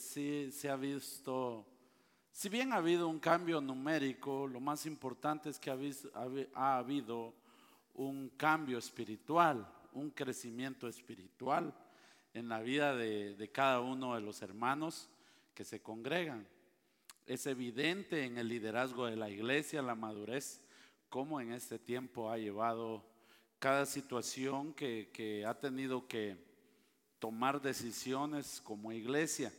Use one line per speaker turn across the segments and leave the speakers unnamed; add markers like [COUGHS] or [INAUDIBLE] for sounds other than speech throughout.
sí se ha visto, si bien ha habido un cambio numérico, lo más importante es que ha, habido un cambio espiritual, un crecimiento espiritual en la vida de cada uno de los hermanos que se congregan. Es evidente en el liderazgo de la iglesia, la madurez, cómo en este tiempo ha llevado cada situación que, ha tenido que tomar decisiones como iglesia.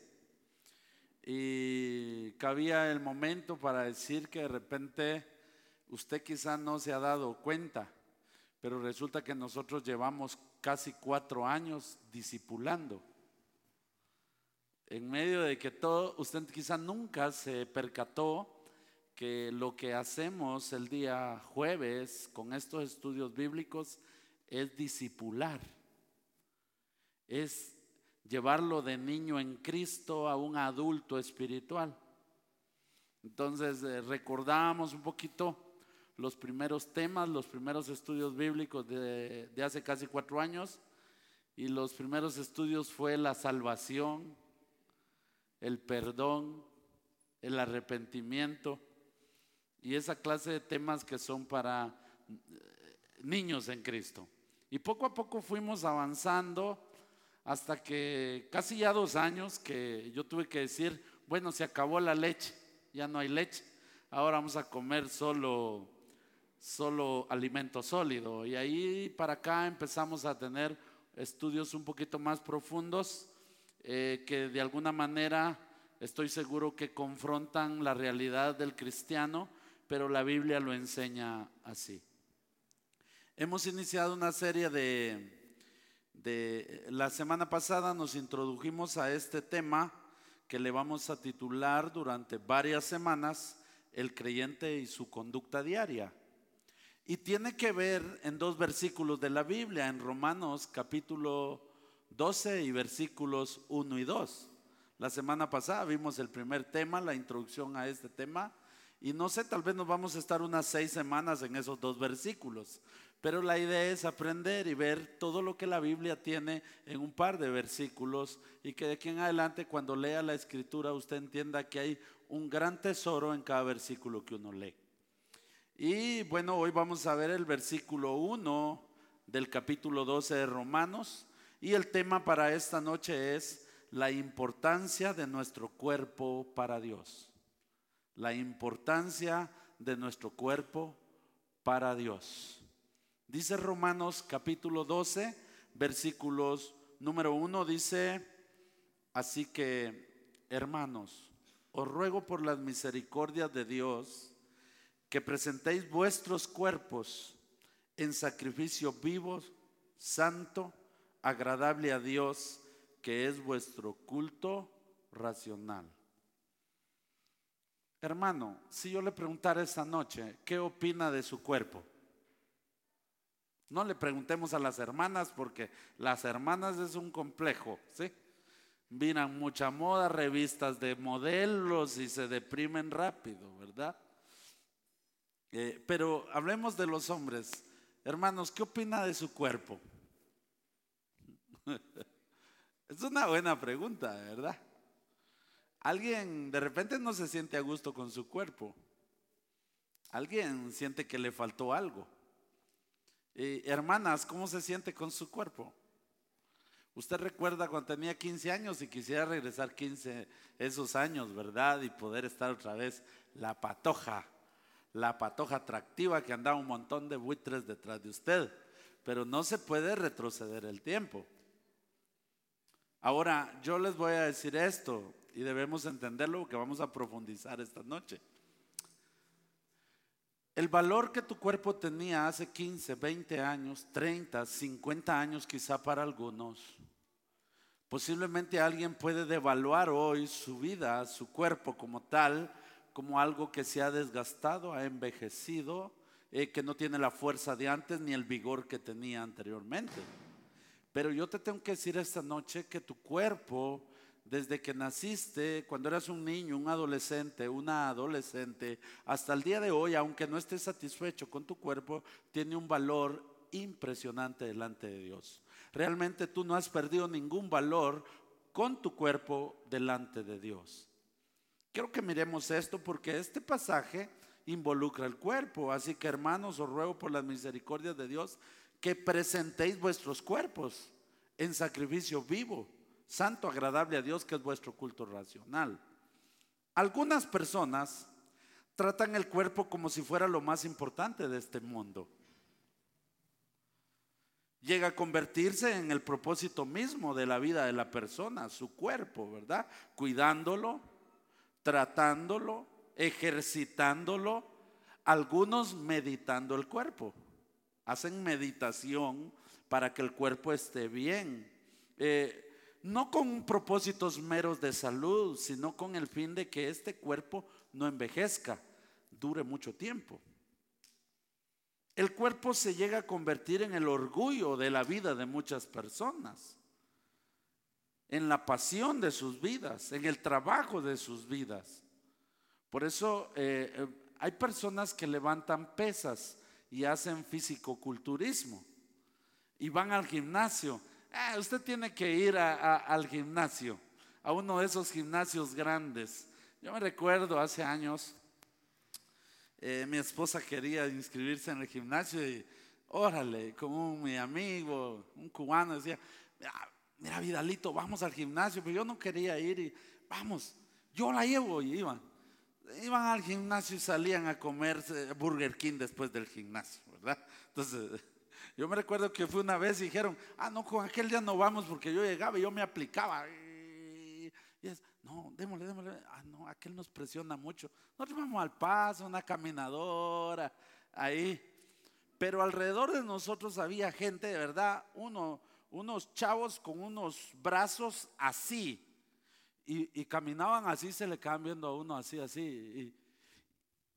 Y cabía el momento para decir que de repente usted quizá no se ha dado cuenta, pero resulta que nosotros llevamos casi cuatro años discipulando. En medio de que todo, usted quizá nunca se percató que lo que hacemos el día jueves con estos estudios bíblicos es disipular, es llevarlo de niño en Cristo a un adulto espiritual. Entonces eh, recordamos un poquito los primeros temas, los primeros estudios bíblicos de, de hace casi cuatro años y los primeros estudios fue la salvación, el perdón, el arrepentimiento y esa clase de temas que son para eh, niños en Cristo. Y poco a poco fuimos avanzando hasta que casi ya dos años que yo tuve que decir, bueno, se acabó la leche, ya no hay leche, ahora vamos a comer solo, solo alimento sólido. Y ahí para acá empezamos a tener estudios un poquito más profundos eh, que de alguna manera estoy seguro que confrontan la realidad del cristiano pero la Biblia lo enseña así. Hemos iniciado una serie de, de, la semana pasada nos introdujimos a este tema que le vamos a titular durante varias semanas, el creyente y su conducta diaria. Y tiene que ver en dos versículos de la Biblia, en Romanos capítulo 12 y versículos 1 y 2. La semana pasada vimos el primer tema, la introducción a este tema, y no sé, tal vez nos vamos a estar unas seis semanas en esos dos versículos. Pero la idea es aprender y ver todo lo que la Biblia tiene en un par de versículos y que de aquí en adelante cuando lea la escritura usted entienda que hay un gran tesoro en cada versículo que uno lee. Y bueno, hoy vamos a ver el versículo 1 del capítulo 12 de Romanos y el tema para esta noche es la importancia de nuestro cuerpo para Dios la importancia de nuestro cuerpo para Dios. Dice Romanos capítulo 12, versículos número 1, dice, así que, hermanos, os ruego por las misericordias de Dios que presentéis vuestros cuerpos en sacrificio vivo, santo, agradable a Dios, que es vuestro culto racional. Hermano, si yo le preguntara esta noche, ¿qué opina de su cuerpo? No le preguntemos a las hermanas porque las hermanas es un complejo, ¿sí? Miran mucha moda, revistas de modelos y se deprimen rápido, ¿verdad? Eh, pero hablemos de los hombres. Hermanos, ¿qué opina de su cuerpo? [LAUGHS] es una buena pregunta, ¿verdad? Alguien de repente no se siente a gusto con su cuerpo. Alguien siente que le faltó algo. Hermanas, ¿cómo se siente con su cuerpo? Usted recuerda cuando tenía 15 años y quisiera regresar 15 esos años, ¿verdad? Y poder estar otra vez la patoja, la patoja atractiva que andaba un montón de buitres detrás de usted. Pero no se puede retroceder el tiempo. Ahora, yo les voy a decir esto y debemos entenderlo que vamos a profundizar esta noche. El valor que tu cuerpo tenía hace 15, 20 años, 30, 50 años quizá para algunos, posiblemente alguien puede devaluar hoy su vida, su cuerpo como tal, como algo que se ha desgastado, ha envejecido, eh, que no tiene la fuerza de antes ni el vigor que tenía anteriormente. Pero yo te tengo que decir esta noche que tu cuerpo desde que naciste, cuando eras un niño, un adolescente, una adolescente, hasta el día de hoy, aunque no estés satisfecho con tu cuerpo, tiene un valor impresionante delante de Dios. Realmente tú no has perdido ningún valor con tu cuerpo delante de Dios. Quiero que miremos esto porque este pasaje involucra el cuerpo. Así que hermanos, os ruego por las misericordias de Dios que presentéis vuestros cuerpos en sacrificio vivo, santo, agradable a Dios, que es vuestro culto racional. Algunas personas tratan el cuerpo como si fuera lo más importante de este mundo. Llega a convertirse en el propósito mismo de la vida de la persona, su cuerpo, ¿verdad? Cuidándolo, tratándolo, ejercitándolo, algunos meditando el cuerpo. Hacen meditación para que el cuerpo esté bien. Eh, no con propósitos meros de salud, sino con el fin de que este cuerpo no envejezca, dure mucho tiempo. El cuerpo se llega a convertir en el orgullo de la vida de muchas personas, en la pasión de sus vidas, en el trabajo de sus vidas. Por eso eh, eh, hay personas que levantan pesas y hacen fisicoculturismo y van al gimnasio. Ah, usted tiene que ir al gimnasio, a uno de esos gimnasios grandes. Yo me recuerdo hace años, eh, mi esposa quería inscribirse en el gimnasio y órale, como mi amigo, un cubano, decía, mira, mira Vidalito, vamos al gimnasio, pero yo no quería ir y vamos, yo la llevo y iban iban al gimnasio y salían a comer Burger King después del gimnasio, ¿verdad? Entonces, yo me recuerdo que fue una vez y dijeron, ah, no, con aquel día no vamos porque yo llegaba y yo me aplicaba. Y es, no, démosle, démosle. Ah, no, aquel nos presiona mucho. Nosotros vamos al paso, una caminadora, ahí. Pero alrededor de nosotros había gente, de verdad, uno, unos chavos con unos brazos así y, caminaban así, se le quedaban viendo a uno así, así. Y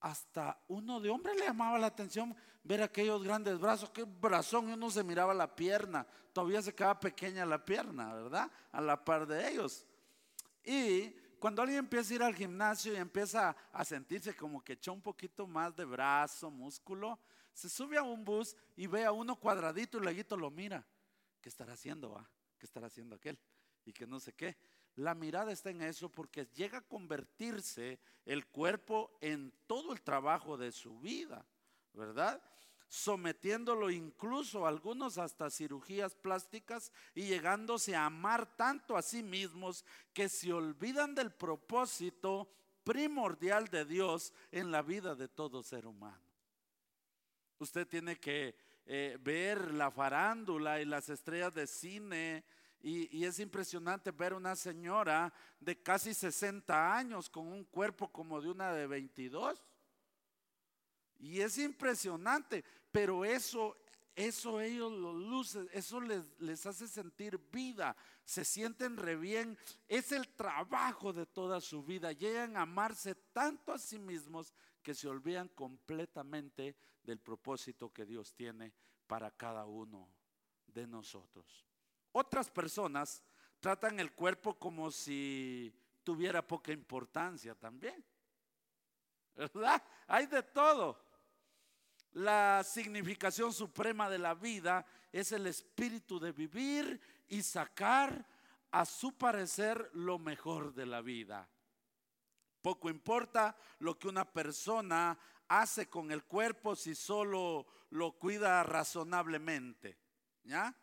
hasta uno de hombre le llamaba la atención ver aquellos grandes brazos, qué brazón, uno se miraba la pierna, todavía se quedaba pequeña la pierna, ¿verdad? A la par de ellos. Y cuando alguien empieza a ir al gimnasio y empieza a sentirse como que echó un poquito más de brazo, músculo, se sube a un bus y ve a uno cuadradito y luego lo mira. ¿Qué estará haciendo? Va? ¿Qué estará haciendo aquel? Y que no sé qué. La mirada está en eso porque llega a convertirse el cuerpo en todo el trabajo de su vida, ¿verdad? sometiéndolo incluso algunos hasta cirugías plásticas y llegándose a amar tanto a sí mismos que se olvidan del propósito primordial de Dios en la vida de todo ser humano. Usted tiene que eh, ver la farándula y las estrellas de cine y, es impresionante ver una señora de casi 60 años con un cuerpo como de una de 22. Y es impresionante, pero eso, eso ellos lo lucen, eso les, les hace sentir vida, se sienten re bien. Es el trabajo de toda su vida. Llegan a amarse tanto a sí mismos que se olvidan completamente del propósito que Dios tiene para cada uno de nosotros. Otras personas tratan el cuerpo como si tuviera poca importancia también. ¿Verdad? Hay de todo. La significación suprema de la vida es el espíritu de vivir y sacar a su parecer lo mejor de la vida. Poco importa lo que una persona hace con el cuerpo si solo lo cuida razonablemente. ¿Ya?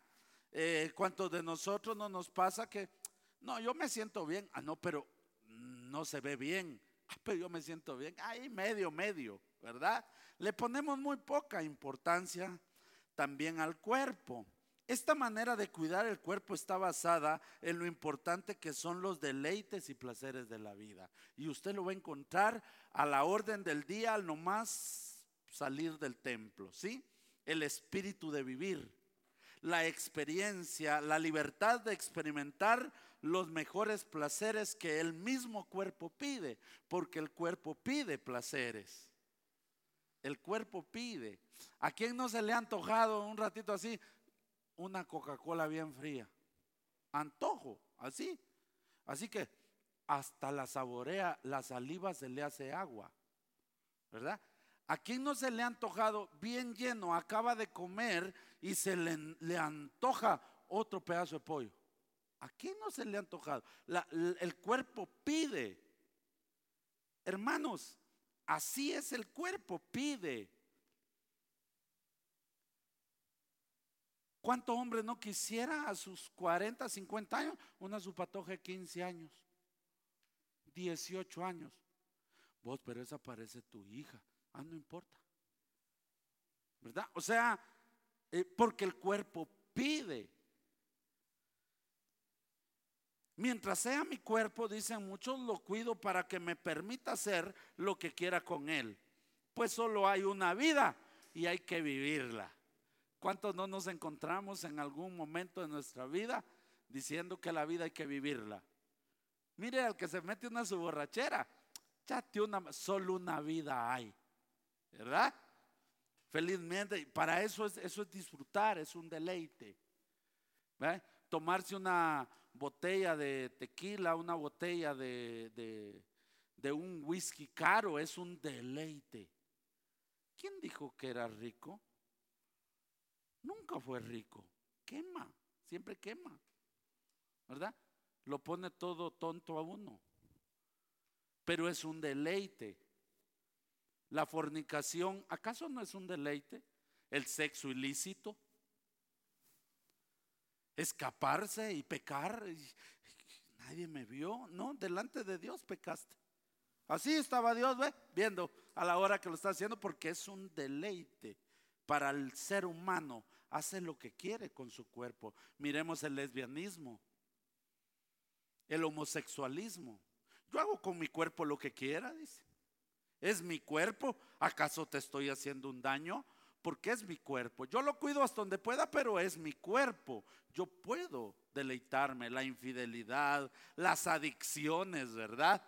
Eh, ¿Cuántos de nosotros no nos pasa que, no, yo me siento bien? Ah, no, pero no se ve bien. Ah, pero yo me siento bien. Ahí medio, medio, ¿verdad? Le ponemos muy poca importancia también al cuerpo. Esta manera de cuidar el cuerpo está basada en lo importante que son los deleites y placeres de la vida. Y usted lo va a encontrar a la orden del día al nomás salir del templo, ¿sí? El espíritu de vivir la experiencia, la libertad de experimentar los mejores placeres que el mismo cuerpo pide, porque el cuerpo pide placeres. El cuerpo pide. ¿A quién no se le ha antojado un ratito así? Una Coca-Cola bien fría. Antojo, así. Así que hasta la saborea, la saliva se le hace agua. ¿Verdad? ¿A quién no se le ha antojado bien lleno? Acaba de comer y se le, antoja otro pedazo de pollo. ¿A quién no se le ha antojado? el cuerpo pide. Hermanos, así es el cuerpo, pide. ¿Cuánto hombre no quisiera a sus 40, 50 años una supatoja de 15 años? 18 años. Vos, pero esa parece tu hija. Ah, no importa. ¿Verdad? O sea, eh, porque el cuerpo pide. Mientras sea mi cuerpo, dicen muchos, lo cuido para que me permita hacer lo que quiera con él. Pues solo hay una vida y hay que vivirla. ¿Cuántos no nos encontramos en algún momento de nuestra vida diciendo que la vida hay que vivirla? Mire al que se mete una su borrachera, chate una, solo una vida hay, ¿verdad? Felizmente, para eso es, eso es disfrutar, es un deleite. Tomarse una botella de tequila, una botella de, de un whisky caro, es un deleite. ¿Quién dijo que era rico? Nunca fue rico. Quema, siempre quema. ¿Verdad? Lo pone todo tonto a uno. Pero es un deleite. La fornicación, ¿acaso no es un deleite? El sexo ilícito. Escaparse y pecar. Nadie me vio. No, delante de Dios pecaste. Así estaba Dios, ¿ve? Viendo a la hora que lo está haciendo porque es un deleite para el ser humano hace lo que quiere con su cuerpo. Miremos el lesbianismo, el homosexualismo. Yo hago con mi cuerpo lo que quiera, dice. Es mi cuerpo. ¿Acaso te estoy haciendo un daño? Porque es mi cuerpo. Yo lo cuido hasta donde pueda, pero es mi cuerpo. Yo puedo deleitarme, la infidelidad, las adicciones, ¿verdad?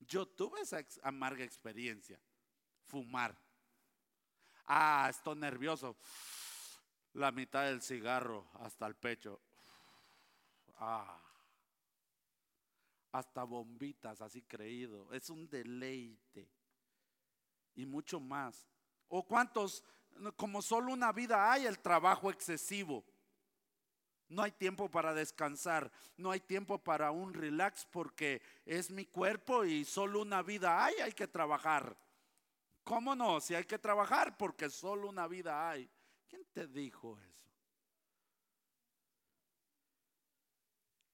Yo tuve esa amarga experiencia, fumar. Ah, estoy nervioso. La mitad del cigarro hasta el pecho. Ah. Hasta bombitas, así creído. Es un deleite. Y mucho más. O cuántos, como solo una vida hay, el trabajo excesivo. No hay tiempo para descansar, no hay tiempo para un relax porque es mi cuerpo y solo una vida hay, hay que trabajar. ¿Cómo no? Si hay que trabajar porque solo una vida hay. ¿Quién te dijo eso?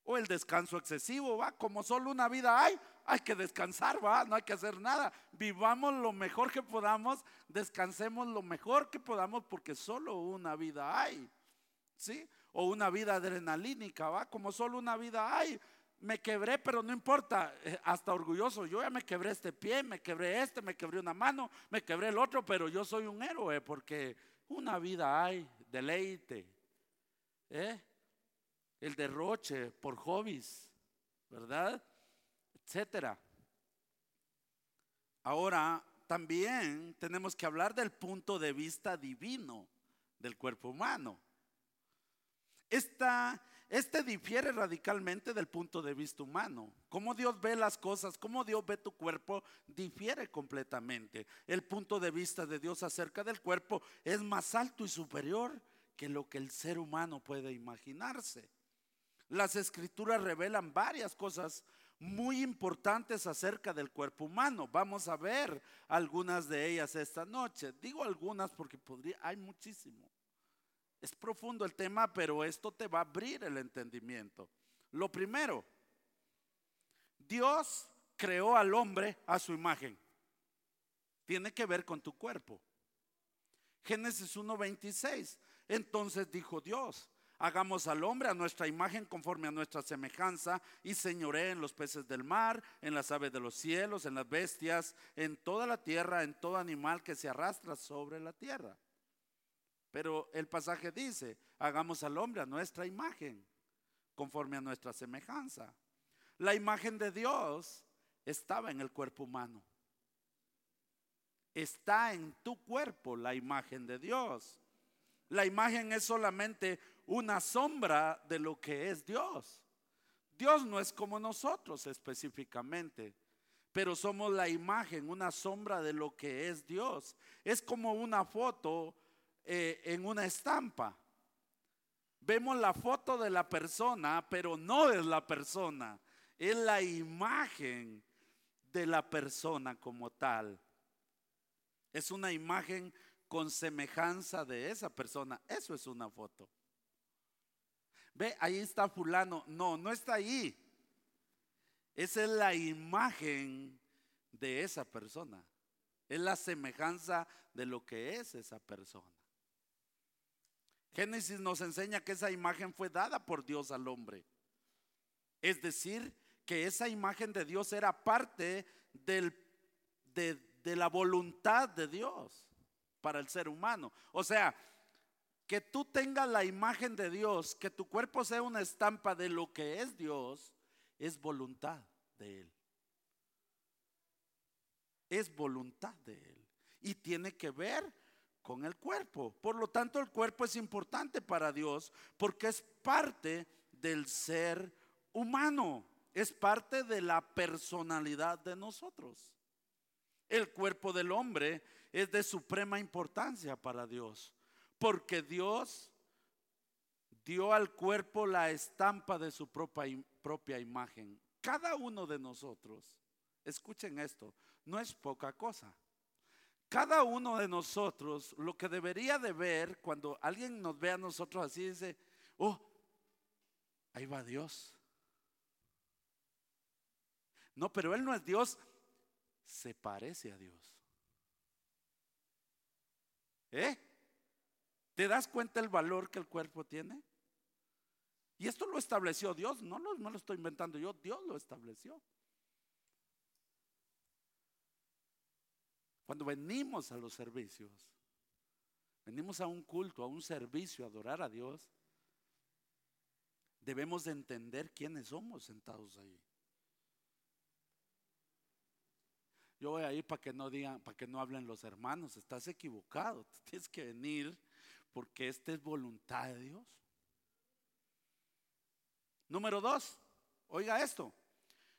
O el descanso excesivo, va, como solo una vida hay, hay que descansar, va, no hay que hacer nada. Vivamos lo mejor que podamos, descansemos lo mejor que podamos porque solo una vida hay. ¿Sí? O una vida adrenalínica, va, como solo una vida hay me quebré, pero no importa, eh, hasta orgulloso, yo ya me quebré este pie, me quebré este, me quebré una mano, me quebré el otro, pero yo soy un héroe porque una vida hay, deleite, ¿eh? el derroche por hobbies, ¿verdad? Etcétera. Ahora, también tenemos que hablar del punto de vista divino del cuerpo humano. Esta este difiere radicalmente del punto de vista humano. Cómo Dios ve las cosas, cómo Dios ve tu cuerpo, difiere completamente. El punto de vista de Dios acerca del cuerpo es más alto y superior que lo que el ser humano puede imaginarse. Las escrituras revelan varias cosas muy importantes acerca del cuerpo humano. Vamos a ver algunas de ellas esta noche. Digo algunas porque podría, hay muchísimo. Es profundo el tema, pero esto te va a abrir el entendimiento. Lo primero, Dios creó al hombre a su imagen. Tiene que ver con tu cuerpo. Génesis 1:26. Entonces dijo Dios, hagamos al hombre a nuestra imagen conforme a nuestra semejanza y señoré en los peces del mar, en las aves de los cielos, en las bestias, en toda la tierra, en todo animal que se arrastra sobre la tierra. Pero el pasaje dice, hagamos al hombre a nuestra imagen, conforme a nuestra semejanza. La imagen de Dios estaba en el cuerpo humano. Está en tu cuerpo la imagen de Dios. La imagen es solamente una sombra de lo que es Dios. Dios no es como nosotros específicamente, pero somos la imagen, una sombra de lo que es Dios. Es como una foto eh, en una estampa. vemos la foto de la persona, pero no es la persona, es la imagen de la persona como tal. Es una imagen con semejanza de esa persona. Eso es una foto. Ve, ahí está fulano. No, no está ahí. Esa es la imagen de esa persona. Es la semejanza de lo que es esa persona. Génesis nos enseña que esa imagen fue dada por Dios al hombre. Es decir, que esa imagen de Dios era parte de, de la voluntad de Dios para el ser humano. O sea, que tú tengas la imagen de Dios, que tu cuerpo sea una estampa de lo que es Dios, es voluntad de Él. Es voluntad de Él. Y tiene que ver con el cuerpo. Por lo tanto, el cuerpo es importante para Dios porque es parte del ser humano. Es parte de la personalidad de nosotros. El cuerpo del hombre es de suprema importancia para Dios, porque Dios dio al cuerpo la estampa de su propia, propia imagen. Cada uno de nosotros, escuchen esto, no es poca cosa. Cada uno de nosotros, lo que debería de ver cuando alguien nos ve a nosotros así, dice, oh, ahí va Dios. No, pero Él no es Dios, se parece a Dios. ¿Eh? ¿Te das cuenta el valor que el cuerpo tiene? Y esto lo estableció Dios, no lo, no lo estoy inventando yo, Dios lo estableció. Cuando venimos a los servicios, venimos a un culto, a un servicio, a adorar a Dios, debemos de entender quiénes somos sentados ahí. Yo voy a ir para que no digan, para que no hablen los hermanos, estás equivocado, [LAUGHS] tienes que venir porque esta es voluntad de Dios. Número dos, oiga esto,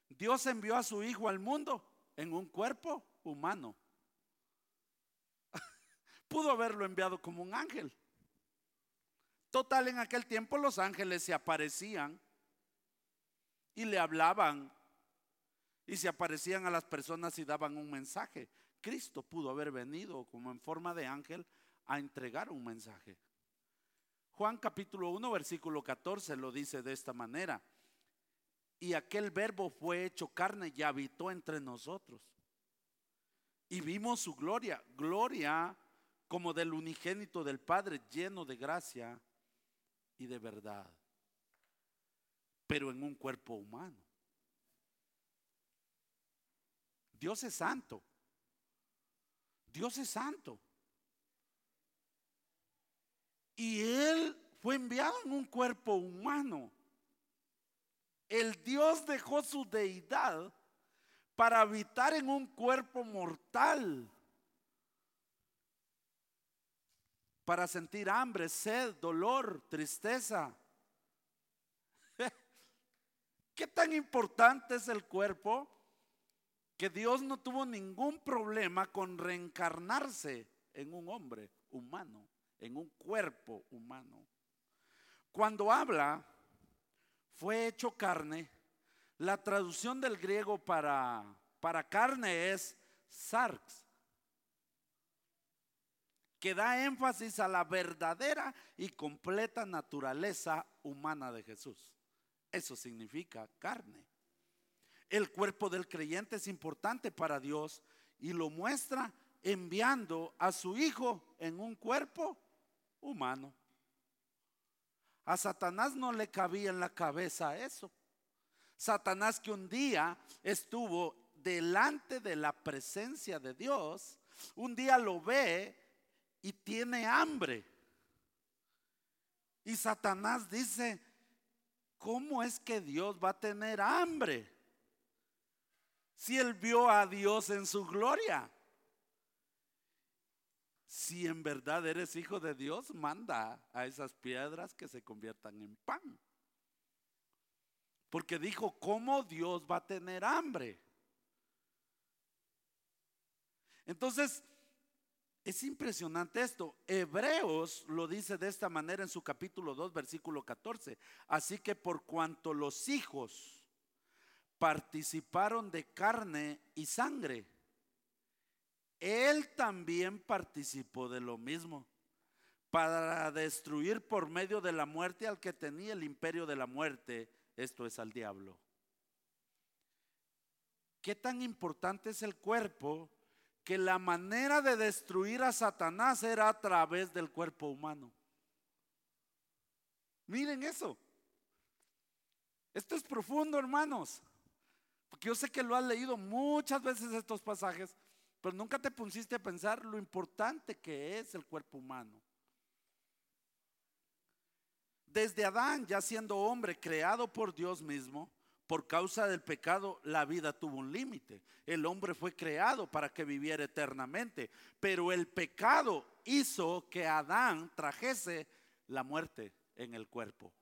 Dios envió a su Hijo al mundo en un cuerpo humano. [LAUGHS] Pudo haberlo enviado como un ángel. Total, en aquel tiempo los ángeles se aparecían y le hablaban y se aparecían a las personas y daban un mensaje. Cristo pudo haber venido como en forma de ángel a entregar un mensaje. Juan capítulo 1 versículo 14 lo dice de esta manera. Y aquel verbo fue hecho carne y habitó entre nosotros. Y vimos su gloria, gloria como del unigénito del Padre, lleno de gracia y de verdad, pero en un cuerpo humano. Dios es santo. Dios es santo. Y Él fue enviado en un cuerpo humano. El Dios dejó su deidad para habitar en un cuerpo mortal. Para sentir hambre, sed, dolor, tristeza. [LAUGHS] ¿Qué tan importante es el cuerpo? que Dios no tuvo ningún problema con reencarnarse en un hombre humano, en un cuerpo humano. Cuando habla, fue hecho carne, la traducción del griego para, para carne es sarx, que da énfasis a la verdadera y completa naturaleza humana de Jesús. Eso significa carne. El cuerpo del creyente es importante para Dios y lo muestra enviando a su Hijo en un cuerpo humano. A Satanás no le cabía en la cabeza eso. Satanás que un día estuvo delante de la presencia de Dios, un día lo ve y tiene hambre. Y Satanás dice, ¿cómo es que Dios va a tener hambre? si él vio a Dios en su gloria? Si en verdad eres hijo de Dios, manda a esas piedras que se conviertan en pan. Porque dijo, ¿cómo Dios va a tener hambre? Entonces, Es impresionante esto. Hebreos lo dice de esta manera en su capítulo 2, versículo 14. Así que por cuanto los hijos participaron de carne y sangre, él también participó de lo mismo para destruir por medio de la muerte al que tenía el imperio de la muerte, esto es al diablo. ¿Qué tan importante es el cuerpo que la manera de destruir a Satanás era a través del cuerpo humano? Miren eso. Esto es profundo, hermanos. Porque yo sé que lo has leído muchas veces estos pasajes, pero nunca te pusiste a pensar lo importante que es el cuerpo humano. Desde Adán, ya siendo hombre creado por Dios mismo, por causa del pecado, la vida tuvo un límite. El hombre fue creado para que viviera eternamente, pero el pecado hizo que Adán trajese la muerte en el cuerpo.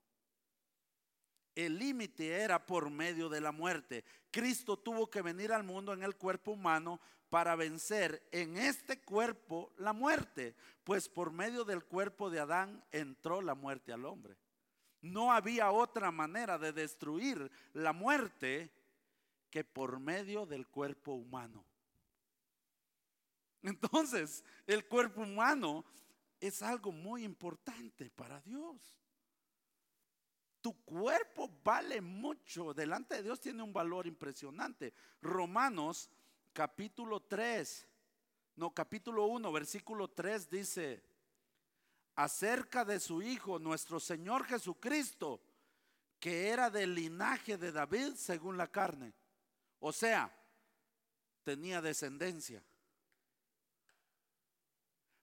El límite era por medio de la muerte. Cristo tuvo que venir al mundo en el cuerpo humano para vencer en este cuerpo la muerte, pues por medio del cuerpo de Adán entró la muerte al hombre. No había otra manera de destruir la muerte que por medio del cuerpo humano. Entonces, el cuerpo humano es algo muy importante para Dios. Tu cuerpo vale mucho, delante de Dios tiene un valor impresionante. Romanos capítulo 3, no, capítulo 1, versículo 3 dice acerca de su Hijo, nuestro Señor Jesucristo, que era del linaje de David según la carne. O sea, tenía descendencia.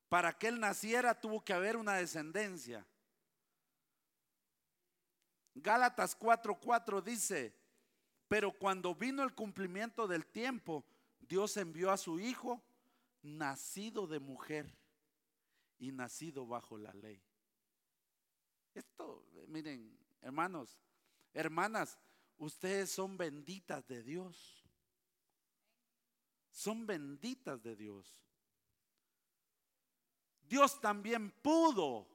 Para que él naciera tuvo que haber una descendencia. Gálatas 4:4 dice, pero cuando vino el cumplimiento del tiempo, Dios envió a su Hijo, nacido de mujer y nacido bajo la ley. Esto, miren, hermanos, hermanas, ustedes son benditas de Dios. Son benditas de Dios. Dios también pudo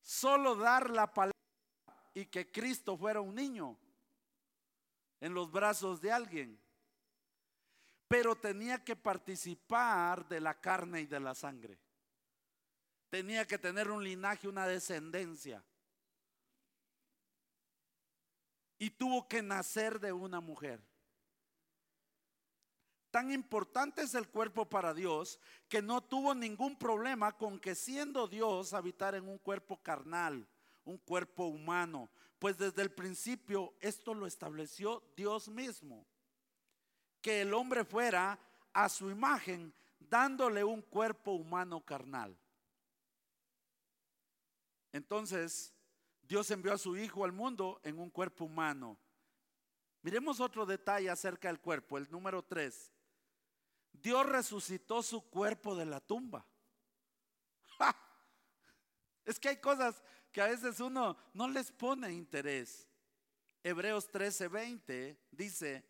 solo dar la palabra y que Cristo fuera un niño en los brazos de alguien. Pero tenía que participar de la carne y de la sangre. Tenía que tener un linaje, una descendencia. Y tuvo que nacer de una mujer. Tan importante es el cuerpo para Dios que no tuvo ningún problema con que siendo Dios habitar en un cuerpo carnal, un cuerpo humano, pues desde el principio esto lo estableció Dios mismo, que el hombre fuera a su imagen dándole un cuerpo humano carnal. Entonces, Dios envió a su Hijo al mundo en un cuerpo humano. Miremos otro detalle acerca del cuerpo, el número 3. Dios resucitó su cuerpo de la tumba. [LAUGHS] Es que hay cosas que a veces uno no les pone interés. Hebreos 13:20 dice,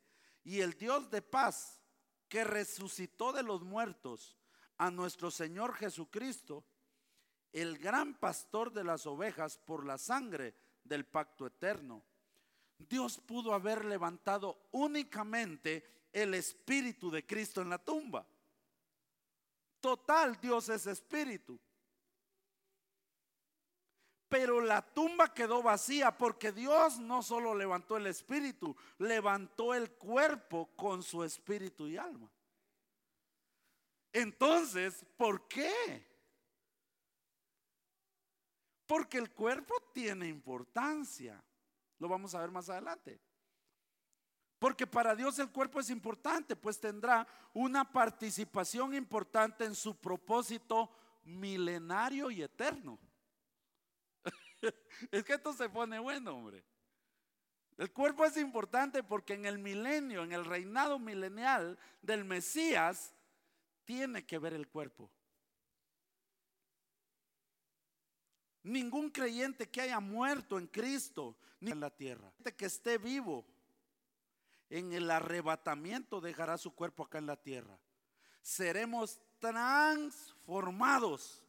y el Dios de paz que resucitó de los muertos a nuestro Señor Jesucristo, el gran pastor de las ovejas por la sangre del pacto eterno. Dios pudo haber levantado únicamente el espíritu de Cristo en la tumba. Total, Dios es espíritu. Pero la tumba quedó vacía porque Dios no solo levantó el espíritu, levantó el cuerpo con su espíritu y alma. Entonces, ¿por qué? Porque el cuerpo tiene importancia. Lo vamos a ver más adelante. Porque para Dios el cuerpo es importante, pues tendrá una participación importante en su propósito milenario y eterno. [LAUGHS] es que esto se pone bueno, hombre. El cuerpo es importante porque en el milenio, en el reinado milenial del Mesías, tiene que ver el cuerpo. Ningún creyente que haya muerto en Cristo, ni en la tierra, que esté vivo, en el arrebatamiento dejará su cuerpo acá en la tierra. seremos transformados.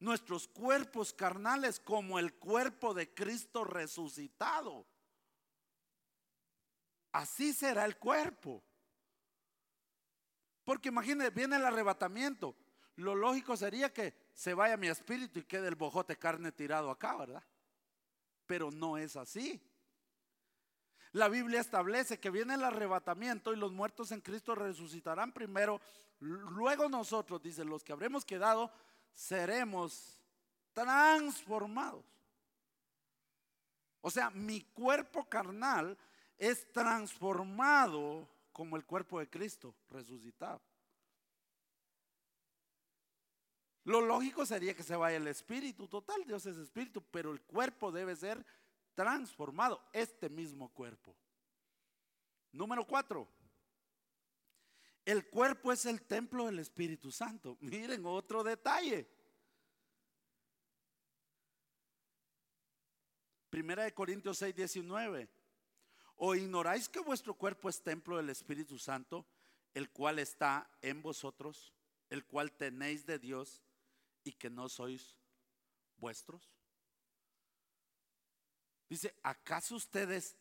Nuestros cuerpos carnales como el cuerpo de Cristo resucitado. Así será el cuerpo. Porque imagínense, viene el arrebatamiento. Lo lógico sería que se vaya mi espíritu y quede el bojote carne tirado acá, ¿verdad? Pero no es así. La Biblia establece que viene el arrebatamiento y los muertos en Cristo resucitarán primero. Luego nosotros, dice, los que habremos quedado, seremos transformados. O sea, mi cuerpo carnal es transformado como el cuerpo de Cristo resucitado. Lo lógico sería que se vaya el espíritu, total, Dios es espíritu, pero el cuerpo debe ser transformado, este mismo cuerpo. Número cuatro, el cuerpo es el templo del Espíritu Santo. [LAUGHS] Miren otro detalle. Primera de Corintios 6, 19. ¿O ignoráis que vuestro cuerpo es templo del Espíritu Santo, el cual está en vosotros, el cual tenéis de Dios y que no sois vuestros? Dice, ¿acaso ustedes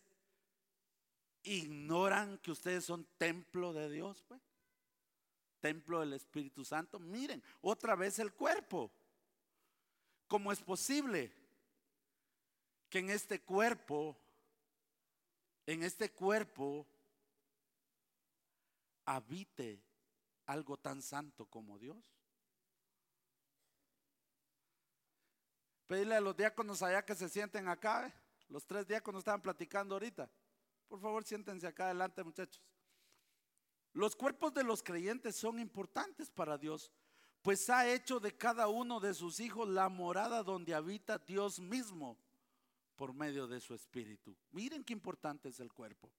ignoran que ustedes son templo de Dios? Pues? Templo del Espíritu Santo. Miren, otra vez el cuerpo. ¿Cómo es posible que en este cuerpo en este cuerpo habite algo tan santo como Dios. Pedirle a los diáconos allá que se sienten acá. ¿eh? Los tres diáconos estaban platicando ahorita. Por favor, siéntense acá adelante, muchachos. Los cuerpos de los creyentes son importantes para Dios, pues ha hecho de cada uno de sus hijos la morada donde habita Dios mismo por medio de su espíritu. Miren qué importante es el cuerpo.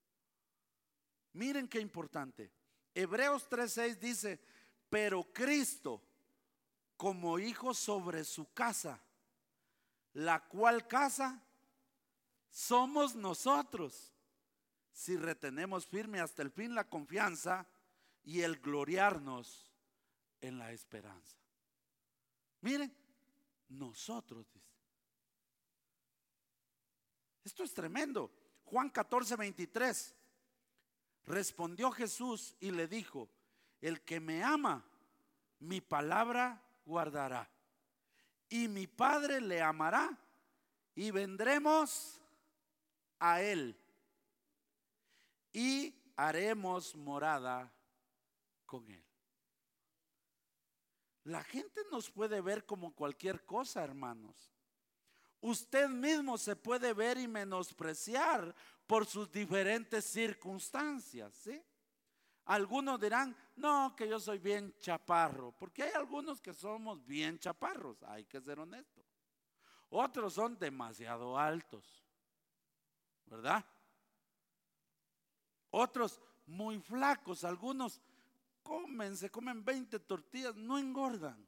Miren qué importante. Hebreos 3:6 dice, pero Cristo como hijo sobre su casa, la cual casa somos nosotros, si retenemos firme hasta el fin la confianza y el gloriarnos en la esperanza. Miren, nosotros, esto es tremendo. Juan 14, 23. Respondió Jesús y le dijo, el que me ama, mi palabra guardará. Y mi Padre le amará y vendremos a él. Y haremos morada con él. La gente nos puede ver como cualquier cosa, hermanos usted mismo se puede ver y menospreciar por sus diferentes circunstancias. ¿sí? Algunos dirán, no, que yo soy bien chaparro, porque hay algunos que somos bien chaparros, hay que ser honesto. Otros son demasiado altos, ¿verdad? Otros muy flacos, algunos comen, se comen 20 tortillas, no engordan.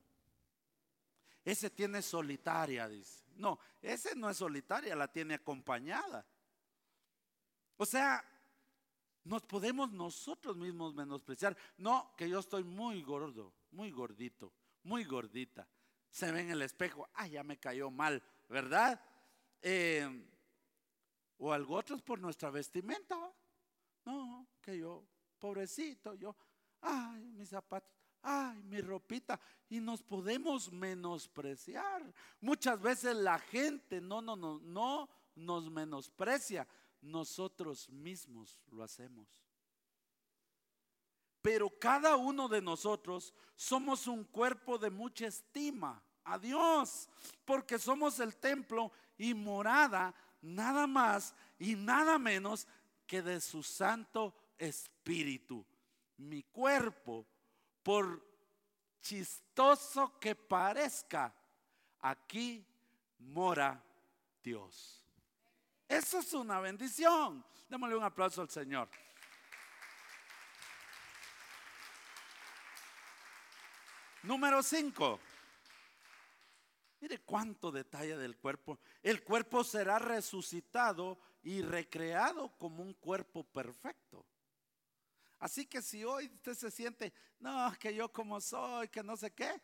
Ese tiene solitaria, dice. No, ese no es solitaria, la tiene acompañada. O sea, nos podemos nosotros mismos menospreciar. No, que yo estoy muy gordo, muy gordito, muy gordita. Se ve en el espejo, ah, ya me cayó mal, ¿verdad? Eh, o algo otros por nuestra vestimenta. No, que yo, pobrecito, yo, ay, mis zapatos ay, mi ropita, y nos podemos menospreciar. Muchas veces la gente no, no, no, no nos menosprecia, nosotros mismos lo hacemos. Pero cada uno de nosotros somos un cuerpo de mucha estima a Dios, porque somos el templo y morada nada más y nada menos que de su Santo Espíritu. Mi cuerpo por chistoso que parezca, aquí mora Dios. Eso es una bendición. Démosle un aplauso al Señor. Número 5. Mire cuánto detalle del cuerpo. El cuerpo será resucitado y recreado como un cuerpo perfecto. Así que si hoy usted se siente, no, que yo como soy, que no sé qué,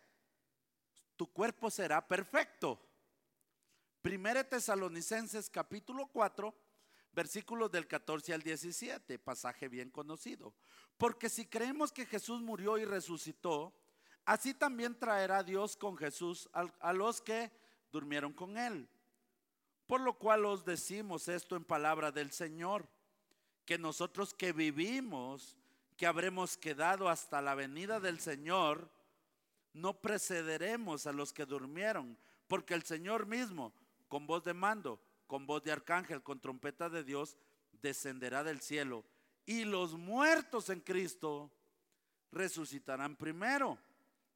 tu cuerpo será perfecto. Primera Tesalonicenses capítulo 4, versículos del 14 al 17, pasaje bien conocido. Porque si creemos que Jesús murió y resucitó, así también traerá Dios con Jesús a, los que durmieron con él. Por lo cual os decimos esto en palabra del Señor, que nosotros que vivimos, que habremos quedado hasta la venida del Señor, no precederemos a los que durmieron, porque el Señor mismo, con voz de mando, con voz de arcángel, con trompeta de Dios, descenderá del cielo. Y los muertos en Cristo resucitarán primero.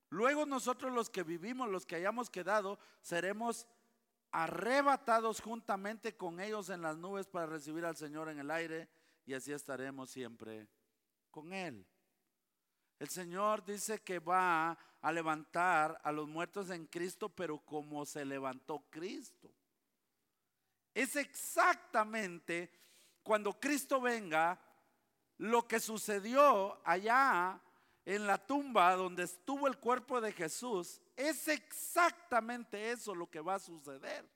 Luego nosotros los que vivimos, los que hayamos quedado, seremos arrebatados juntamente con ellos en las nubes para recibir al Señor en el aire y así estaremos siempre con Él. El Señor dice que va a levantar a los muertos en Cristo, pero como se levantó Cristo. Es exactamente cuando Cristo venga lo que sucedió allá en la tumba donde estuvo el cuerpo de Jesús. Es exactamente eso lo que va a suceder.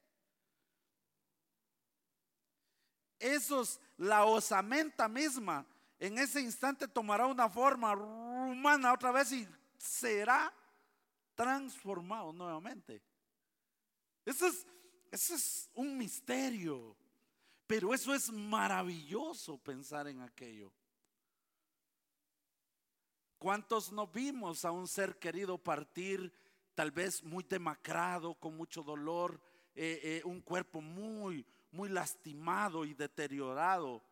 Esos, la osamenta misma, en ese instante tomará una forma humana otra vez y será transformado nuevamente. Eso es, eso es un misterio. Pero eso es maravilloso pensar en aquello. ¿Cuántos no vimos a un ser querido partir, tal vez muy demacrado, con mucho dolor, eh, eh, un cuerpo muy, muy lastimado y deteriorado?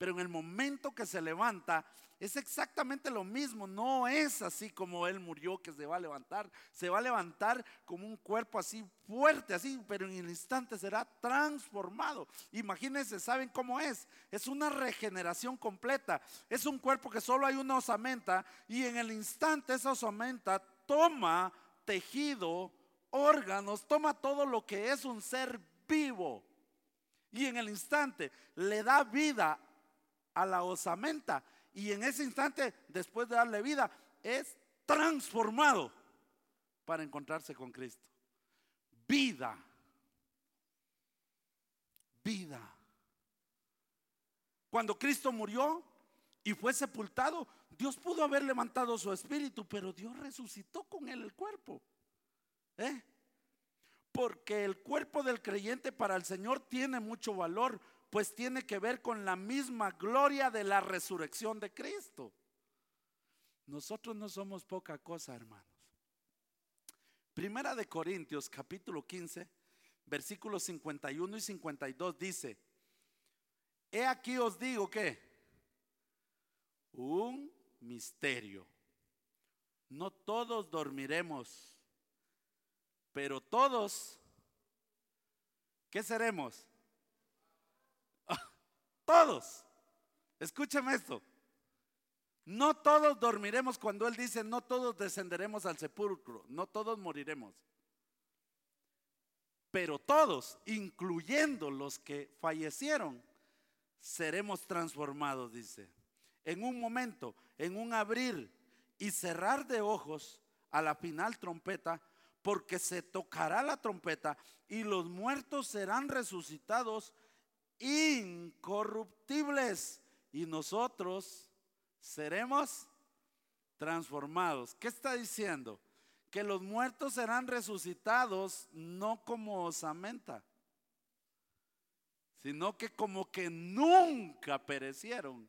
Pero en el momento que se levanta, es exactamente lo mismo. No es así como Él murió que se va a levantar. Se va a levantar como un cuerpo así fuerte, así, pero en el instante será transformado. Imagínense, ¿saben cómo es? Es una regeneración completa. Es un cuerpo que solo hay una osamenta y en el instante esa osamenta toma tejido, órganos, toma todo lo que es un ser vivo. Y en el instante le da vida a la osamenta y en ese instante, después de darle vida, es transformado para encontrarse con Cristo. Vida. Vida. Cuando Cristo murió y fue sepultado, Dios pudo haber levantado su espíritu, pero Dios resucitó con él el cuerpo. ¿Eh? Porque el cuerpo del creyente para el Señor tiene mucho valor, pues tiene que ver con la misma gloria de la resurrección de Cristo. Nosotros no somos poca cosa, hermanos. Primera de Corintios, capítulo 15, versículos 51 y 52 dice, he aquí os digo que un misterio. No todos dormiremos, pero todos, ¿qué seremos? Todos. Escúchame esto. No todos dormiremos cuando Él dice, no todos descenderemos al sepulcro, no todos moriremos. Pero todos, incluyendo los que fallecieron, seremos transformados, dice. En un momento, en un abrir y cerrar de ojos a la final trompeta, porque se tocará la trompeta y los muertos serán resucitados incorruptibles y nosotros seremos transformados. ¿Qué está diciendo? Que los muertos serán resucitados no como osamenta, sino que como que nunca perecieron,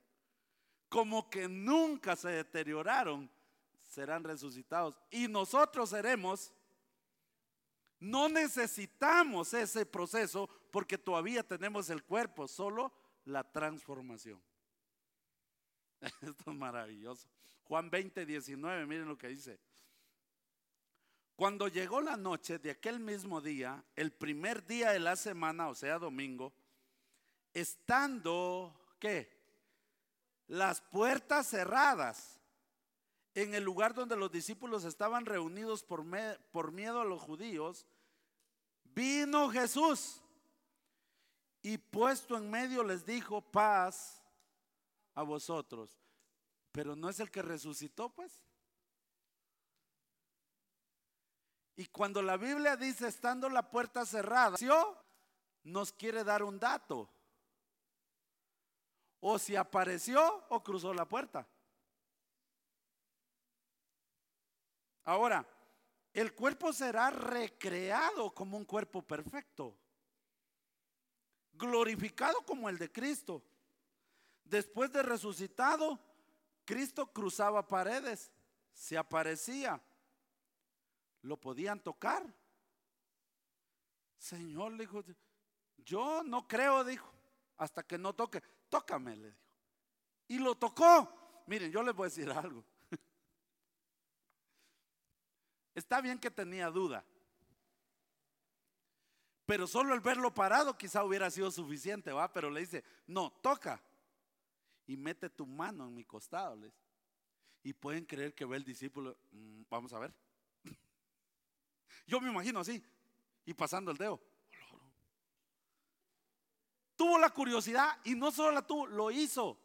como que nunca se deterioraron, serán resucitados. Y nosotros seremos no necesitamos ese proceso porque todavía tenemos el cuerpo, solo la transformación. [LAUGHS] Esto es maravilloso. Juan 20, 19, miren lo que dice. Cuando llegó la noche de aquel mismo día, el primer día de la semana, o sea, domingo, estando, ¿qué? Las puertas cerradas en el lugar donde los discípulos estaban reunidos por, por miedo a los judíos, vino Jesús y puesto en medio les dijo paz a vosotros. Pero no es el que resucitó, pues. Y cuando la Biblia dice, estando la puerta cerrada, nos quiere dar un dato. O si apareció o cruzó la puerta. Ahora, el cuerpo será recreado como un cuerpo perfecto, glorificado como el de Cristo. Después de resucitado, Cristo cruzaba paredes, se aparecía, lo podían tocar. Señor le dijo, yo no creo, dijo, hasta que no toque, tócame, le dijo. Y lo tocó. Miren, yo les voy a decir [LAUGHS] algo. Está bien que tenía duda. Pero solo el verlo parado quizá hubiera sido suficiente, ¿va? Pero le dice, no, toca. Y mete tu mano en mi costado. Les. Y pueden creer que ve el discípulo, mm, vamos a ver. [LAUGHS] Yo me imagino así, y pasando el dedo. Tuvo la curiosidad y no solo la tuvo, lo hizo.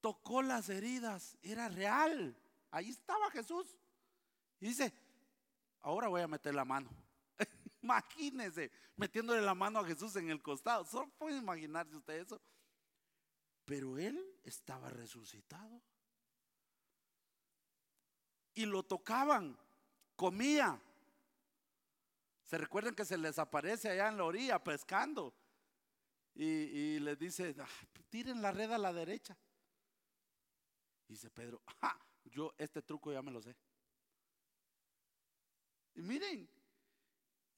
Tocó las heridas, era real. Ahí estaba Jesús. Y dice, ahora voy a meter la mano. Imagínense, metiéndole la mano a Jesús en el costado. Solo puede imaginarse usted eso. Pero él estaba resucitado. Y lo tocaban, comía. Se recuerdan que se les aparece allá en la orilla pescando. Y, les dice, ah, tiren la red a la derecha. dice Pedro, yo este truco ya me lo sé. Y miren,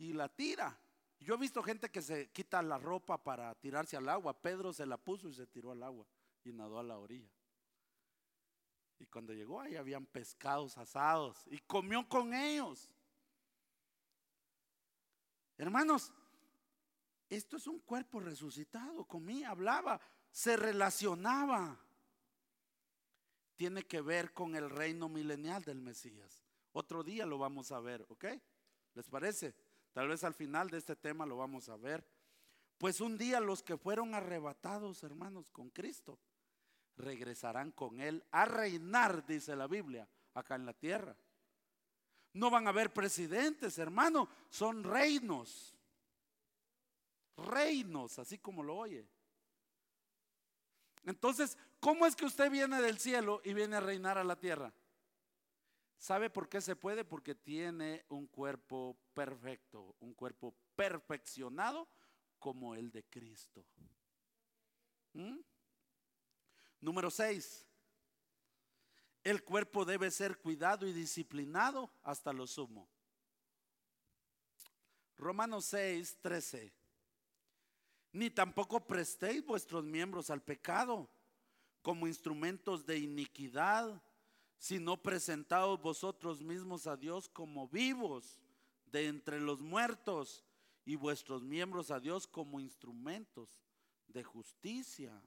y la tira. Yo he visto gente que se quita la ropa para tirarse al agua. Pedro se la puso y se tiró al agua y nadó a la orilla. Y cuando llegó ahí habían pescados asados y comió con ellos. Hermanos, esto es un cuerpo resucitado, comía, hablaba, se relacionaba. Tiene que ver con el reino milenial del Mesías. Otro día lo vamos a ver, ¿ok? ¿Les parece? Tal vez al final de este tema lo vamos a ver. Pues un día los que fueron arrebatados, hermanos, con Cristo, regresarán con Él a reinar, dice la Biblia, acá en la tierra. No van a haber presidentes, hermano, son reinos. Reinos, así como lo oye. Entonces, ¿cómo es que usted viene del cielo y viene a reinar a la tierra? ¿Sabe por qué se puede? Porque tiene un cuerpo perfecto, un cuerpo perfeccionado como el de Cristo. ¿Mm? Número 6. El cuerpo debe ser cuidado y disciplinado hasta lo sumo. Romanos 6, 13. Ni tampoco prestéis vuestros miembros al pecado como instrumentos de iniquidad sino presentaos vosotros mismos a Dios como vivos de entre los muertos y vuestros miembros a Dios como instrumentos de justicia.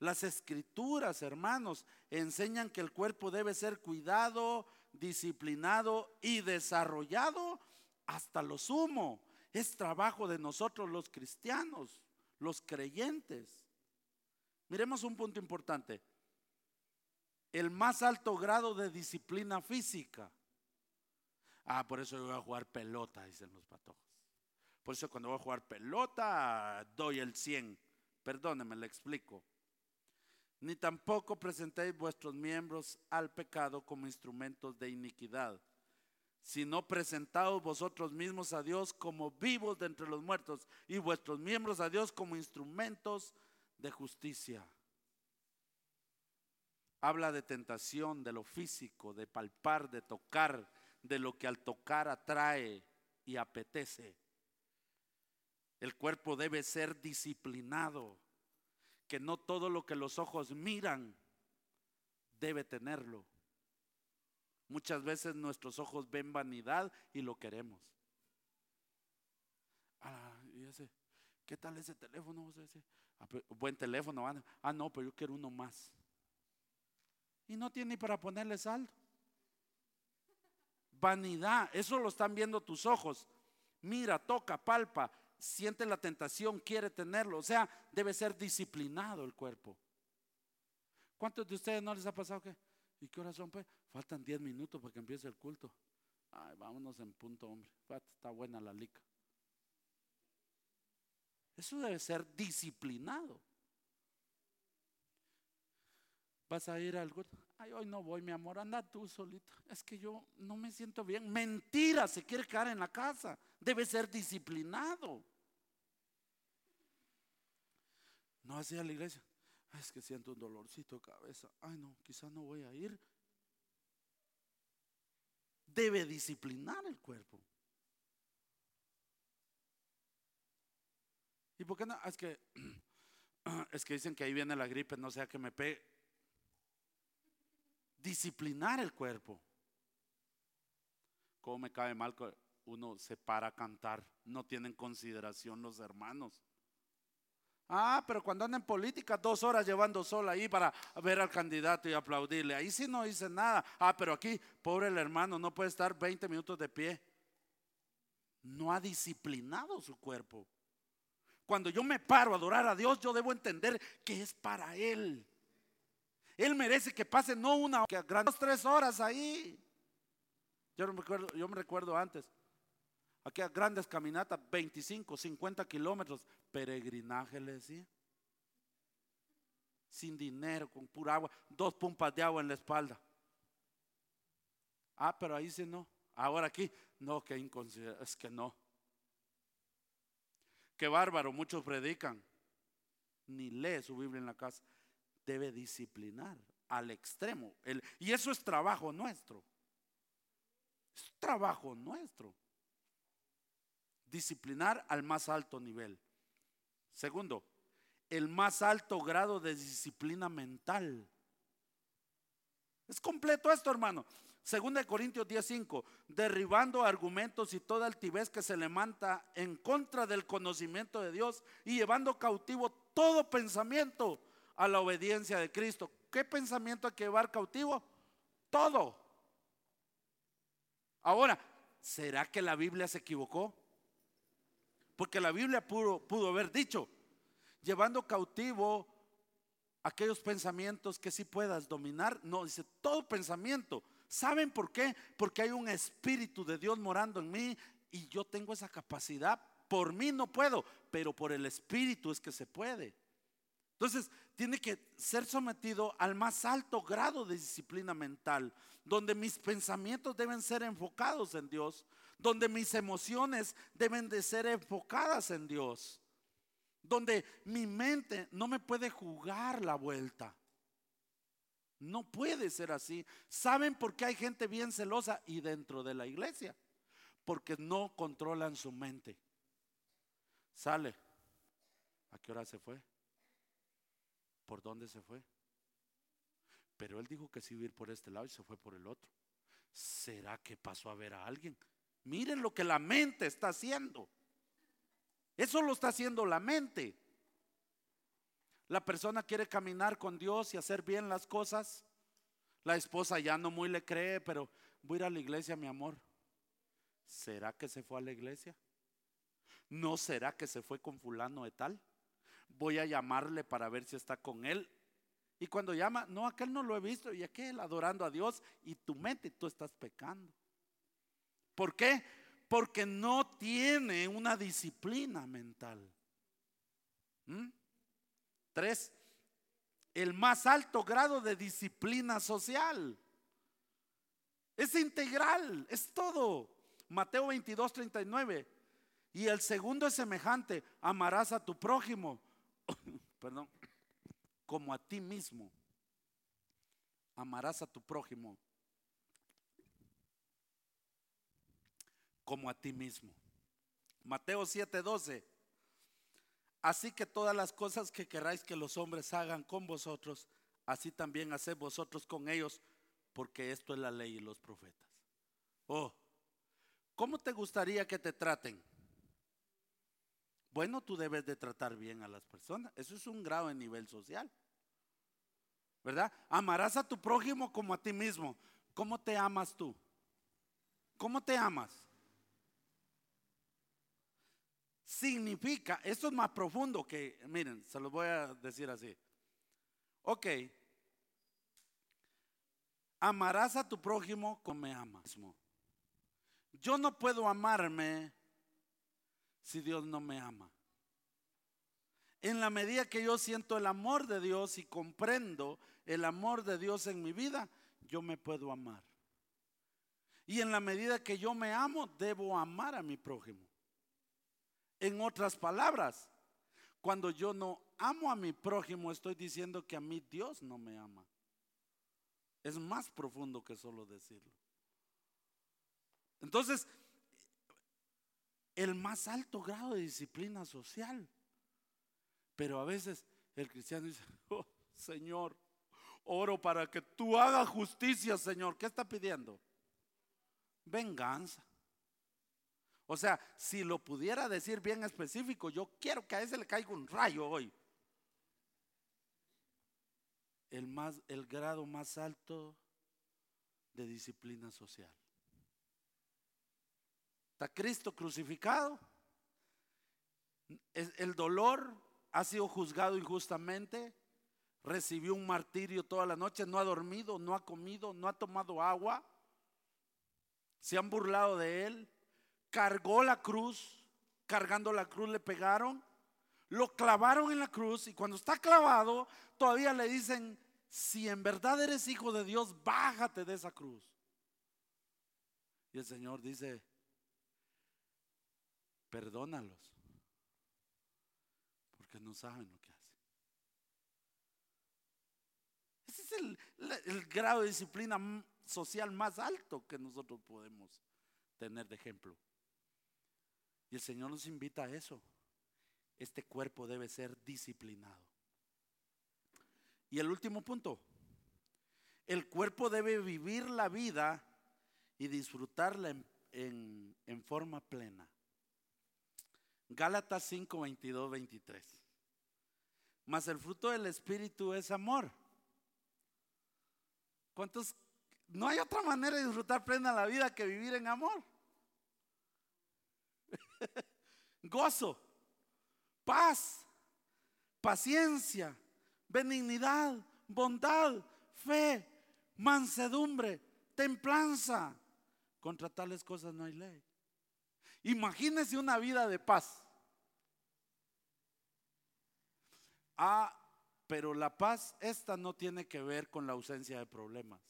Las escrituras, hermanos, enseñan que el cuerpo debe ser cuidado, disciplinado y desarrollado hasta lo sumo. Es trabajo de nosotros los cristianos, los creyentes. Miremos un punto importante el más alto grado de disciplina física. Ah, por eso yo voy a jugar pelota, dicen los patojos. Por eso cuando voy a jugar pelota doy el 100. Perdónenme, le explico. Ni tampoco presentéis vuestros miembros al pecado como instrumentos de iniquidad, sino presentaos vosotros mismos a Dios como vivos de entre los muertos y vuestros miembros a Dios como instrumentos de justicia. Habla de tentación, de lo físico, de palpar, de tocar, de lo que al tocar atrae y apetece. El cuerpo debe ser disciplinado, que no todo lo que los ojos miran debe tenerlo. Muchas veces nuestros ojos ven vanidad y lo queremos. Ah, ¿qué tal ese teléfono? Ah, buen teléfono. Ah, no, pero yo quiero uno más y no tiene ni para ponerle saldo. Vanidad, eso lo están viendo tus ojos. Mira, toca, palpa, siente la tentación, quiere tenerlo. O sea, debe ser disciplinado el cuerpo. ¿Cuántos de ustedes no les ha pasado que? ¿Y qué hora son? Pues faltan 10 minutos para que empiece el culto. Ay, vámonos en punto, hombre. Está buena la lica. Eso debe ser disciplinado. Vas a ir al culto. Ay, hoy no voy, mi amor, anda tú solito. Es que yo no me siento bien. Mentira, se quiere quedar en la casa. Debe ser disciplinado. No hacía la iglesia. es que siento un dolorcito de cabeza. Ay, no, quizás no voy a ir. Debe disciplinar el cuerpo. ¿Y por qué no? Es que, [CLEARS THROAT] es que dicen que ahí viene la gripe, no sea que me pegue disciplinar el cuerpo. ¿Cómo me cae mal que uno se para a cantar? No tienen consideración los hermanos. Ah, pero cuando anda en política, dos horas llevando sol ahí para ver al candidato y aplaudirle. Ahí sí no dice nada. Ah, pero aquí, pobre el hermano, no puede estar 20 minutos de pie. No ha disciplinado su cuerpo. Cuando yo me paro a adorar a Dios, yo debo entender que es para Él. Él merece que pase no una, que dos, tres horas ahí. Yo me recuerdo, yo me recuerdo antes, aquellas grandes caminatas, 25, 50 kilómetros, peregrinaje le decía. Sin dinero, con pura agua, dos pumpas de agua en la espalda. Ah, pero ahí sí no. Ahora aquí, no, que inconsiderable, es que no. Qué bárbaro, muchos predican, ni lee su Biblia en la casa debe disciplinar al extremo. y eso es trabajo nuestro. Es trabajo nuestro. Disciplinar al más alto nivel. Segundo, el más alto grado de disciplina mental. Es completo esto, hermano. Segunda de Corintios 10:5, derribando argumentos y toda altivez que se levanta en contra del conocimiento de Dios y llevando cautivo todo pensamiento a la obediencia de Cristo. ¿Qué pensamiento hay que llevar cautivo? Todo. Ahora, ¿será que la Biblia se equivocó? Porque la Biblia pudo, pudo haber dicho, llevando cautivo aquellos pensamientos que sí puedas dominar. No, dice todo pensamiento. ¿Saben por qué? Porque hay un espíritu de Dios morando en mí y yo tengo esa capacidad. Por mí no puedo, pero por el espíritu es que se puede. Entonces, tiene que ser sometido al más alto grado de disciplina mental, donde mis pensamientos deben ser enfocados en Dios, donde mis emociones deben de ser enfocadas en Dios, donde mi mente no me puede jugar la vuelta. No puede ser así. ¿Saben por qué hay gente bien celosa y dentro de la iglesia? Porque no controlan su mente. Sale. ¿A qué hora se fue? ¿Por dónde se fue? Pero él dijo que se iba a ir por este lado y se fue por el otro. ¿Será que pasó a ver a alguien? Miren lo que la mente está haciendo. Eso lo está haciendo la mente. La persona quiere caminar con Dios y hacer bien las cosas. La esposa ya no muy le cree, pero voy a ir a la iglesia, mi amor. ¿Será que se fue a la iglesia? ¿No será que se fue con fulano de tal? Voy a llamarle para ver si está con él. Y cuando llama, no, aquel no lo he visto, y aquel adorando a Dios, y tu mente, tú estás pecando. ¿Por qué? Porque no tiene una disciplina mental. ¿Mm? Tres, el más alto grado de disciplina social. Es integral, es todo. Mateo 22, 39. Y el segundo es semejante, amarás a tu prójimo [COUGHS] perdón, como a ti mismo. Amarás a tu prójimo como a ti mismo. Mateo 7:12. Así que todas las cosas que queráis que los hombres hagan con vosotros, así también haced vosotros con ellos, porque esto es la ley y los profetas. Oh, ¿cómo te gustaría que te traten? Bueno, tú debes de tratar bien a las personas. Eso es un grado en nivel social. ¿Verdad? Amarás a tu prójimo como a ti mismo. ¿Cómo te amas tú? ¿Cómo te amas? Significa, esto es más profundo que, miren, se los voy a decir así. Ok, amarás a tu prójimo como me amas. Yo no puedo amarme si Dios no me ama. En la medida que yo siento el amor de Dios y comprendo el amor de Dios en mi vida, yo me puedo amar. Y en la medida que yo me amo, debo amar a mi prójimo. En otras palabras, cuando yo no amo a mi prójimo, estoy diciendo que a mí Dios no me ama. Es más profundo que solo decirlo. Entonces, el más alto grado de disciplina social. Pero a veces el cristiano dice, [LAUGHS] oh, Señor, oro para que tú hagas justicia, Señor. ¿Qué está pidiendo? Venganza. O sea, si lo pudiera decir bien específico, yo quiero que a ese le caiga un rayo hoy. El, más, el grado más alto de disciplina social. Está Cristo crucificado. El dolor ha sido juzgado injustamente. Recibió un martirio toda la noche. No ha dormido, no ha comido, no ha tomado agua. Se han burlado de él. Cargó la cruz. Cargando la cruz le pegaron. Lo clavaron en la cruz. Y cuando está clavado, todavía le dicen: Si en verdad eres hijo de Dios, bájate de esa cruz. Y el Señor dice: Perdónalos, porque no saben lo que hacen. Ese es el, grado de disciplina social más alto que nosotros podemos tener de ejemplo. Y el Señor nos invita a eso. Este cuerpo debe ser disciplinado. Y el último punto, el cuerpo debe vivir la vida y disfrutarla en forma plena. Gálatas 5, 22, 23. Mas el fruto del Espíritu es amor. ¿Cuántos? No hay otra manera de disfrutar plena la vida que vivir en amor. [LAUGHS] Gozo, paz, paciencia, benignidad, bondad, fe, mansedumbre, templanza. Contra tales cosas no hay ley. Imagínese una vida de paz. Ah, pero la paz esta no tiene que ver con la ausencia de problemas.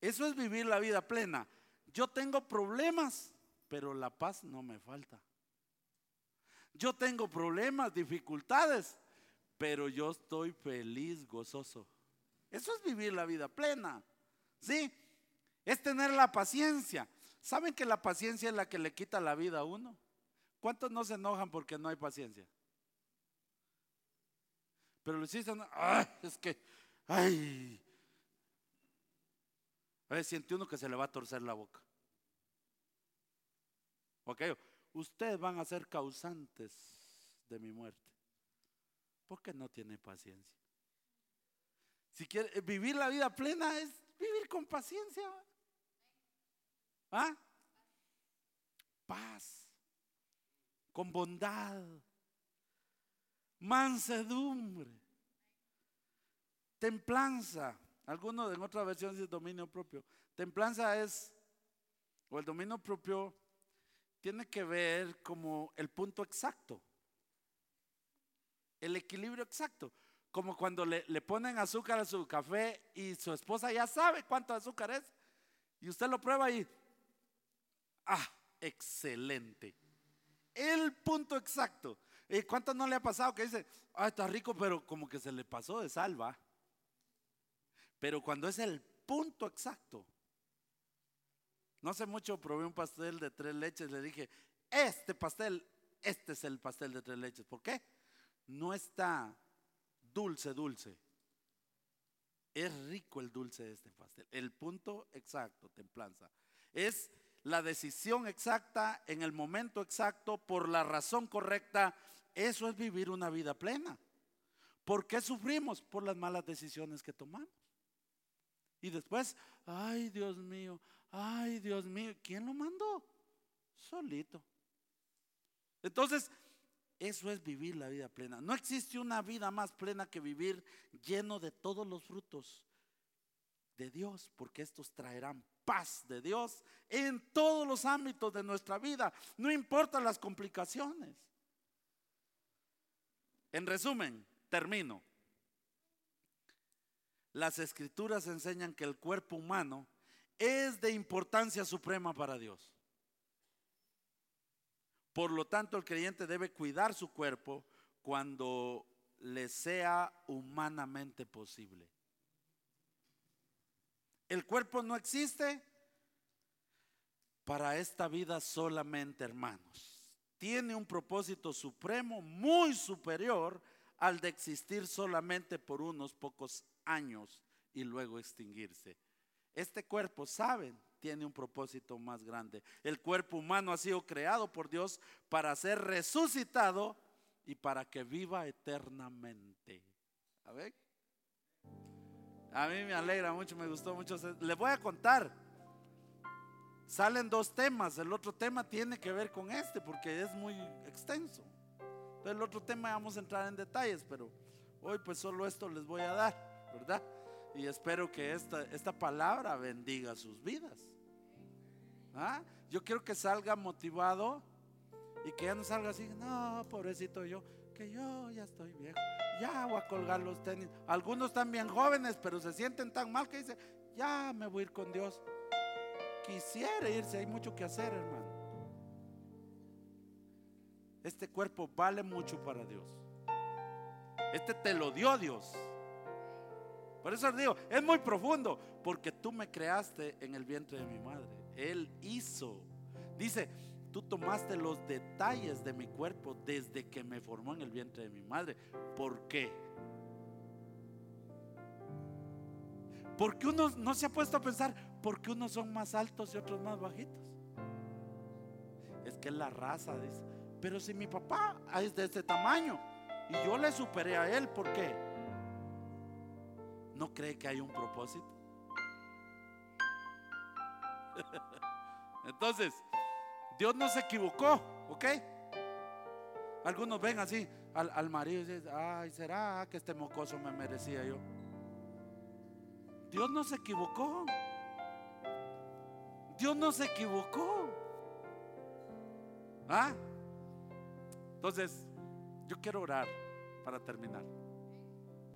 Eso es vivir la vida plena. Yo tengo problemas, pero la paz no me falta. Yo tengo problemas, dificultades, pero yo estoy feliz, gozoso. Eso es vivir la vida plena. ¿Sí? Es tener la paciencia. ¿Saben que la paciencia es la que le quita la vida a uno? ¿Cuántos no se enojan porque no hay paciencia? Pero lo dicen, ay, es que, ay. A siente uno que se le va a torcer la boca. Ok, ustedes van a ser causantes de mi muerte. Porque no tiene paciencia. Si quiere vivir la vida plena es vivir con paciencia. ¿Ah? Paz, con bondad, mansedumbre, templanza. Algunos en otra versión dice dominio propio. Templanza es, o el dominio propio, tiene que ver como el punto exacto, el equilibrio exacto. Como cuando le, le ponen azúcar a su café y su esposa ya sabe cuánto azúcar es. Y usted lo prueba y Ah, excelente. El punto exacto. Eh, ¿Cuánto no le ha pasado que dice, ah, está rico, pero como que se le pasó de salva? Pero cuando es el punto exacto. No hace mucho probé un pastel de tres leches, le dije, este pastel, este es el pastel de tres leches. ¿Por qué? No está dulce, dulce. Es rico el dulce de este pastel. El punto exacto, templanza. Es la decisión exacta en el momento exacto por la razón correcta, eso es vivir una vida plena. ¿Por qué sufrimos? Por las malas decisiones que tomamos. Y después, ay Dios mío, ay Dios mío, ¿quién lo mandó? Solito. Entonces, eso es vivir la vida plena. No existe una vida más plena que vivir lleno de todos los frutos de Dios, porque estos traerán paz de Dios en todos los ámbitos de nuestra vida, no importa las complicaciones. En resumen, termino. Las escrituras enseñan que el cuerpo humano es de importancia suprema para Dios. Por lo tanto, el creyente debe cuidar su cuerpo cuando le sea humanamente posible. El cuerpo no existe para esta vida solamente, hermanos. Tiene un propósito supremo muy superior al de existir solamente por unos pocos años y luego extinguirse. Este cuerpo, saben, tiene un propósito más grande. El cuerpo humano ha sido creado por Dios para ser resucitado y para que viva eternamente. A ver. A mí me alegra mucho, me gustó mucho. Les voy a contar. Salen dos temas. El otro tema tiene que ver con este porque es muy extenso. Entonces el otro tema vamos a entrar en detalles, pero hoy pues solo esto les voy a dar, ¿verdad? Y espero que esta, esta palabra bendiga sus vidas. ¿Ah? Yo quiero que salga motivado y que ya no salga así, no, pobrecito yo, que yo ya estoy viejo, ya voy a colgar los tenis. Algunos están bien jóvenes, pero se sienten tan mal que dicen, ya me voy a ir con Dios. Quisiera irse, hay mucho que hacer, hermano. Este cuerpo vale mucho para Dios. Este te lo dio Dios. Por eso os digo, es muy profundo, porque tú me creaste en el vientre de mi madre. Él hizo. Dice, tú tomaste los detalles de mi cuerpo desde que me formó en el vientre de mi madre. ¿Por qué? Porque uno no se ha puesto a pensar, ¿por qué unos son más altos y otros más bajitos? Es que es la raza, dice. Pero si mi papá es de este tamaño y yo le superé a él, ¿por qué? ¿No cree que hay un propósito? [LAUGHS] Entonces, Dios no se equivocó, ¿ok? Algunos ven así al, marido y dicen, ay, ¿será que este mocoso me merecía yo? Dios no se equivocó. Dios no se equivocó. ¿Ah? Entonces, yo quiero orar para terminar.